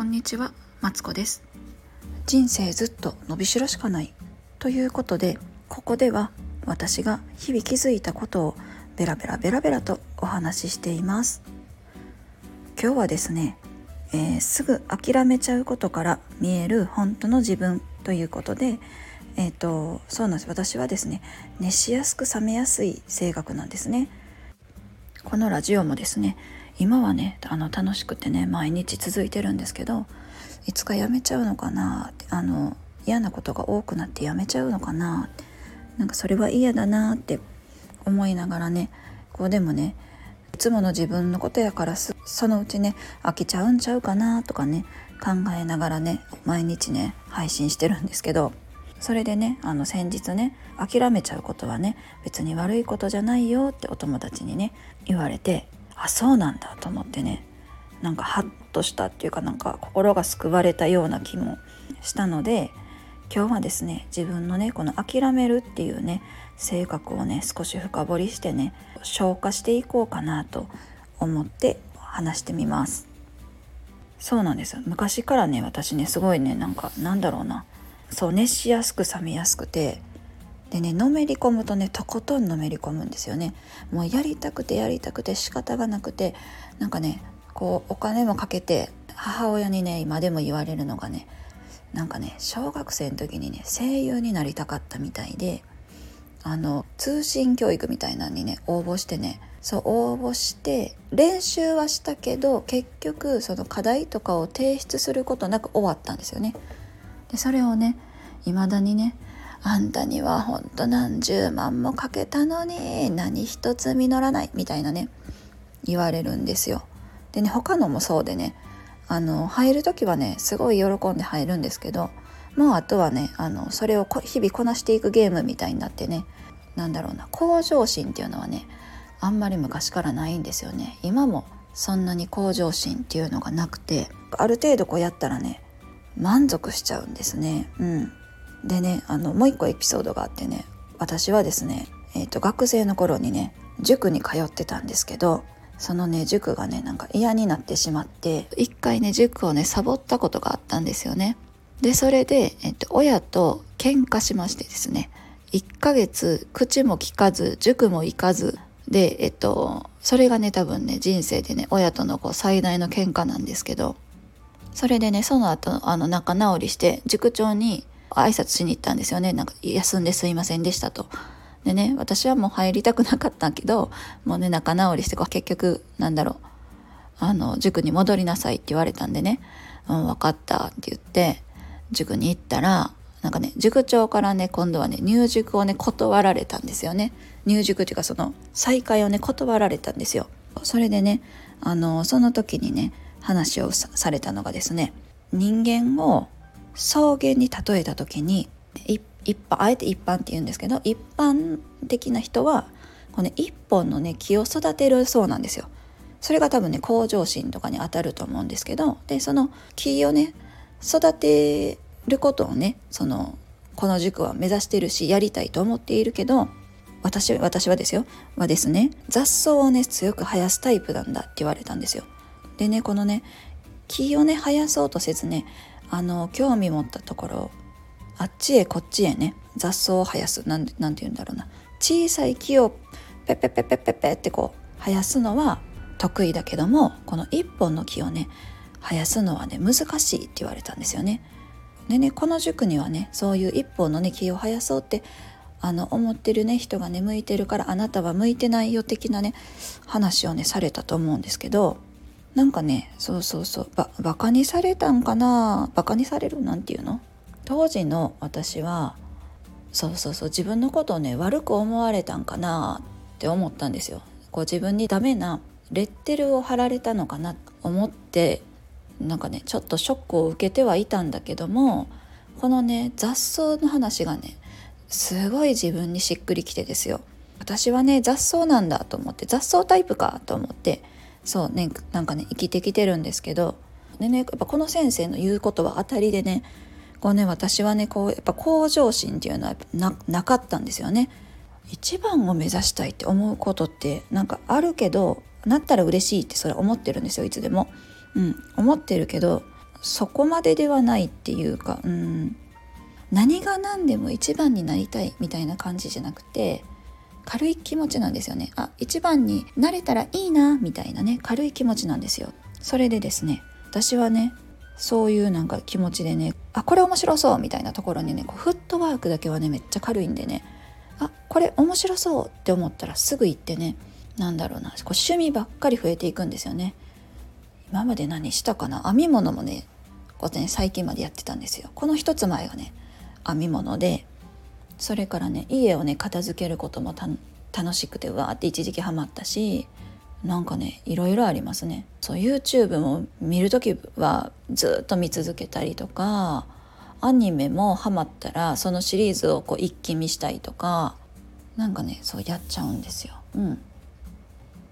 こんにちは、マツコです。人生ずっと伸びしろしかない。ということでここでは私が日々気づいたことをベラベラベラベラとお話ししています。今日はですね、えー、すぐ諦めちゃうことから見える本当の自分ということでえーと、そうなんです。私はですね熱しやすく冷めやすい性格なんですね。このラジオもですね今はねあの楽しくてね毎日続いてるんですけどいつかやめちゃうのかなあの嫌なことが多くなってやめちゃうのかななんかそれは嫌だなって思いながらねこうでもねいつもの自分のことやからそのうちね飽きちゃうんちゃうかなとかね考えながらね毎日ね配信してるんですけどそれでねあの先日ね諦めちゃうことはね別に悪いことじゃないよってお友達にね言われてあそうなんだと思ってね。なんかハッとしたっていうかなんか心が救われたような気もしたので今日はですね自分のねこの諦めるっていうね性格をね少し深掘りしてね消化していこうかなと思って話してみます。そうなんです昔からね私ねすごいねなんかなんだろうな。そう熱しやすく冷めやすくてでねのめり込むとねとことんのめり込むんですよねもうやりたくてやりたくて仕方がなくてなんかねこうお金もかけて母親にね今でも言われるのがねなんかね小学生の時にね声優になりたかったみたいであの通信教育みたいなのにね応募してねそう応募して練習はしたけど結局その課題とかを提出することなく終わったんですよね。でそれをね未だにねあんたにはほんと何十万もかけたのに何一つ実らないみたいなね言われるんですよ。でね他のもそうでねあの入る時はねすごい喜んで入るんですけどもうあとはねあのそれを日々こなしていくゲームみたいになってね何だろうな向上心っていうのはねあんまり昔からないんですよね。今もそんなに向上心っていうのがなくてある程度こうやったらね満足しちゃうんですね。うん。でねあのもう一個エピソードがあってね私はですね、えーと学生の頃にね塾に通ってたんですけどそのね塾がねなんか嫌になってしまって一回ね塾をねサボったことがあったんですよね。でそれで、えっと、親と喧嘩しましてですね1ヶ月口も聞かず塾も行かずでえっとそれがね多分ね人生でね親とのこう最大の喧嘩なんですけどそれでねその後あの仲直りして塾長に挨拶しに行ったんですよね。なんか休んですいませんでしたと。でね私はもう入りたくなかったけどもうね仲直りして結局なんだろう。あの塾に戻りなさいって言われたんでね「うん分かった」って言って塾に行ったらなんかね塾長からね今度はね入塾をね断られたんですよね。入塾っていうかその再会をね断られたんですよ。それでねあのその時にね話をされたのがですね人間を草原に例えた時に一般あえて一般って言うんですけど一般的な人はこの、一本のね木を育てるそうなんですよ。それが多分ね向上心とかに当たると思うんですけどでその木をね育てることをねそのこの塾は目指してるしやりたいと思っているけど私私はですよはですね雑草をね強く生やすタイプなんだって言われたんですよ。でねこのね木をね生やそうとせずねあの興味持ったところあっちへこっちへね雑草を生やすなんなんて言うんだろうな小さい木をペッペッペッペペペってこう生やすのは得意だけどもこの一本の木をね生やすのはね難しいって言われたんですよね。でねこの塾にはねそういう一本のね木を生やそうってあの思ってるね人がね向いてるからあなたは向いてないよ的なね話をねされたと思うんですけどなんかねそうそうそうばバカにされたんかな？バカにされるなんていうの？当時の私はそうそうそう自分のことをね悪く思われたんかな？って思ったんですよ。こう自分にダメなレッテルを貼られたのかな？と思ってなんかねちょっとショックを受けてはいたんだけどもこのね雑草の話がねすごい自分にしっくりきてですよ。私はね雑草なんだと思って雑草タイプかと思ってそうねなんかね生きてきてるんですけどでねやっぱこの先生の言うことは当たりでねこうね私はねこうやっぱ向上心っていうのはななかったんですよね。一番を目指したいって思うことってなんかあるけどなったら嬉しいってそれ思ってるんですよいつでも。うん、思ってるけどそこまでではないっていうかうん何が何でも一番になりたいみたいな感じじゃなくて軽い気持ちなんですよね。あ一番になれたらいいなみたいなね軽い気持ちなんですよ。それでですね私はねそういうなんか気持ちでねあこれ面白そうみたいなところにねこうフットワークだけはねめっちゃ軽いんでねあこれ面白そうって思ったらすぐ行ってねなんだろうなこう趣味ばっかり増えていくんですよね。今まで何したかな編み物もねこうね最近までやってたんですよ。この一つ前がね編み物でそれからね家をね片付けることも楽しくてわーって一時期ハマったしなんかねいろいろありますね。そう YouTube も見る時はずっと見続けたりとかアニメもハマったらそのシリーズをこう一気見したりとかなんかねそうやっちゃうんですよ。うん、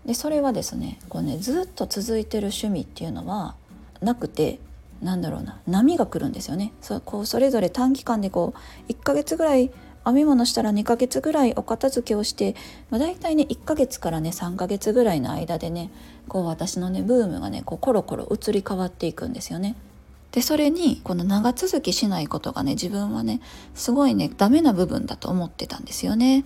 でそれはですねこうねずっと続いてる趣味っていうのはなくてなんだろうな波が来るんですよね。そこうそれぞれ短期間でこう1ヶ月ぐらい編み物したら2ヶ月ぐらいお片付けをして、まあ、大体ね1ヶ月からね3ヶ月ぐらいの間でねこう私のねブームがねこうコロコロ移り変わっていくんですよね。でそれにこの長続きしないことがね自分はねすごいねダメな部分だと思ってたんですよね。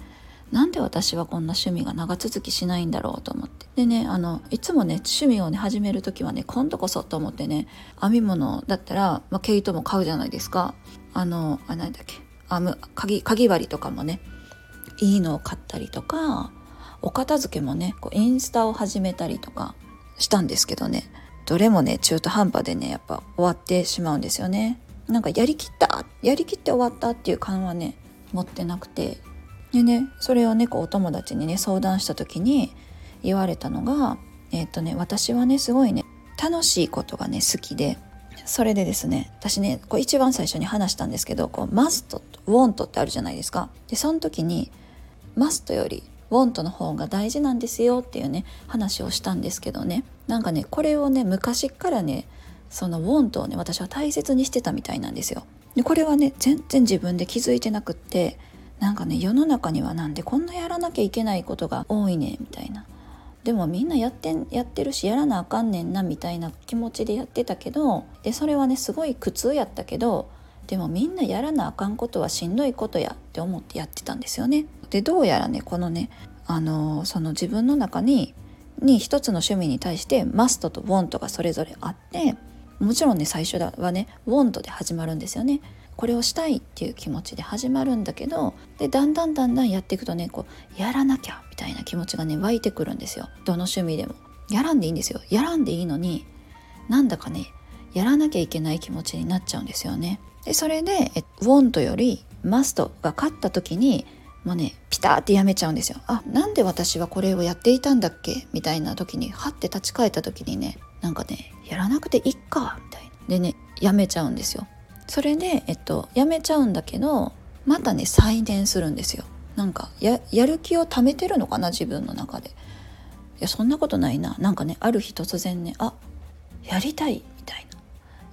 なんで私はこんな趣味が長続きしないんだろうと思ってでねあのいつもね趣味をね始める時はね今度こそと思ってね編み物だったら、まあ、毛糸も買うじゃないですかあのあ何だっけ編む鍵鍵針とかもねいいのを買ったりとかお片付けもねこうインスタを始めたりとかしたんですけどねどれもね中途半端でねやっぱ終わってしまうんですよね。なんかやりきったやりきって終わったっていう感はね持ってなくて。でねそれをねこうお友達にね相談した時に言われたのがえっ、とね私はねすごいね楽しいことがね好きで。それでですね私ねこう一番最初に話したんですけどこうマストとウォントってあるじゃないですか。でその時にマストよりウォントの方が大事なんですよっていうね話をしたんですけどね。なんかねこれをね昔からねそのウォントをね私は大切にしてたみたいなんですよ。でこれはね全然自分で気づいてなくってなんかね世の中にはなんでこんなやらなきゃいけないことが多いねみたいな。でもみんなやってやってるしやらなあかんねんなみたいな気持ちでやってたけどでそれはねすごい苦痛やったけどでもみんなやらなあかんことはしんどいことやって思ってやってたんですよね。でどうやらねこのねあのその自分の中にに一つの趣味に対してマストとウォントがそれぞれあってもちろんね最初はねウォントで始まるんですよね。これをしたいっていう気持ちで始まるんだけどでだんだんだんだんやっていくとねこうやらなきゃみたいな気持ちがね湧いてくるんですよ。どの趣味でも。やらんでいいんですよ。やらんでいいのになんだかねやらなきゃいけない気持ちになっちゃうんですよね。でそれでえウォントよりマストが勝った時にもうねピターってやめちゃうんですよ。あなんで私はこれをやっていたんだっけ？みたいな時にハッて立ち返った時にねなんかねやらなくていいかみたいな。でねやめちゃうんですよ。それで、えっと、やめちゃうんだけどまたね再燃するんですよ。なんかやる気を貯めてるのかな自分の中で。いやそんなことないな。なんかねある日突然ねあやりたいみたいな。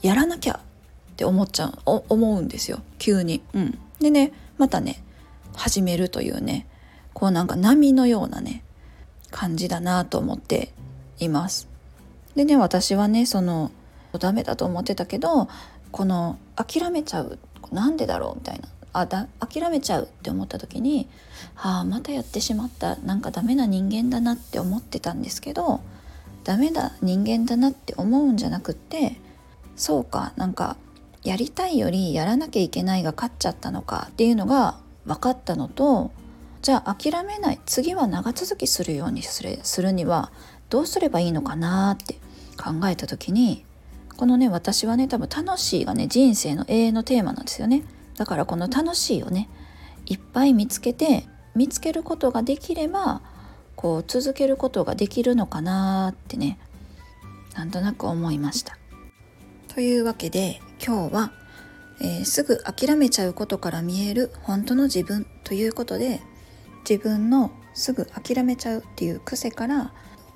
やらなきゃって思っちゃう。思うんですよ。急に。うん。でねまたね始めるというねこうなんか波のようなね感じだなと思っています。でね私はねそのダメだと思ってたけどこの諦めちゃうなんでだろうみたいな。あだ諦めちゃうって思った時にああまたやってしまった。なんかダメな人間だなって思ってたんですけどダメだ人間だなって思うんじゃなくってそうかなんかやりたいよりやらなきゃいけないが勝っちゃったのかっていうのが分かったのとじゃあ諦めない。次は長続きするようにするするにはどうすればいいのかなって考えた時にこのね私はね多分楽しいがね人生の永遠のテーマなんですよね。だからこの楽しいをねいっぱい見つけて見つけることができればこう続けることができるのかなってねなんとなく思いました。というわけで今日は、えー、すぐ諦めちゃうことから見える本当の自分ということで自分のすぐ諦めちゃうっていう癖から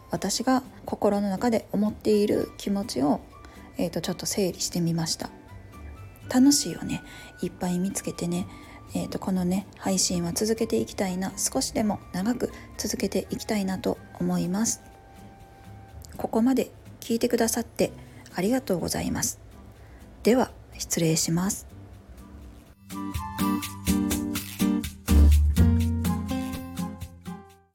私が心の中で思っている気持ちをえー、とちょっと整理してみました。楽しいをね。いっぱい見つけてね。えー、とこのね配信は続けていきたいな。少しでも長く続けていきたいなと思います。ここまで聞いてくださってありがとうございます。では失礼します。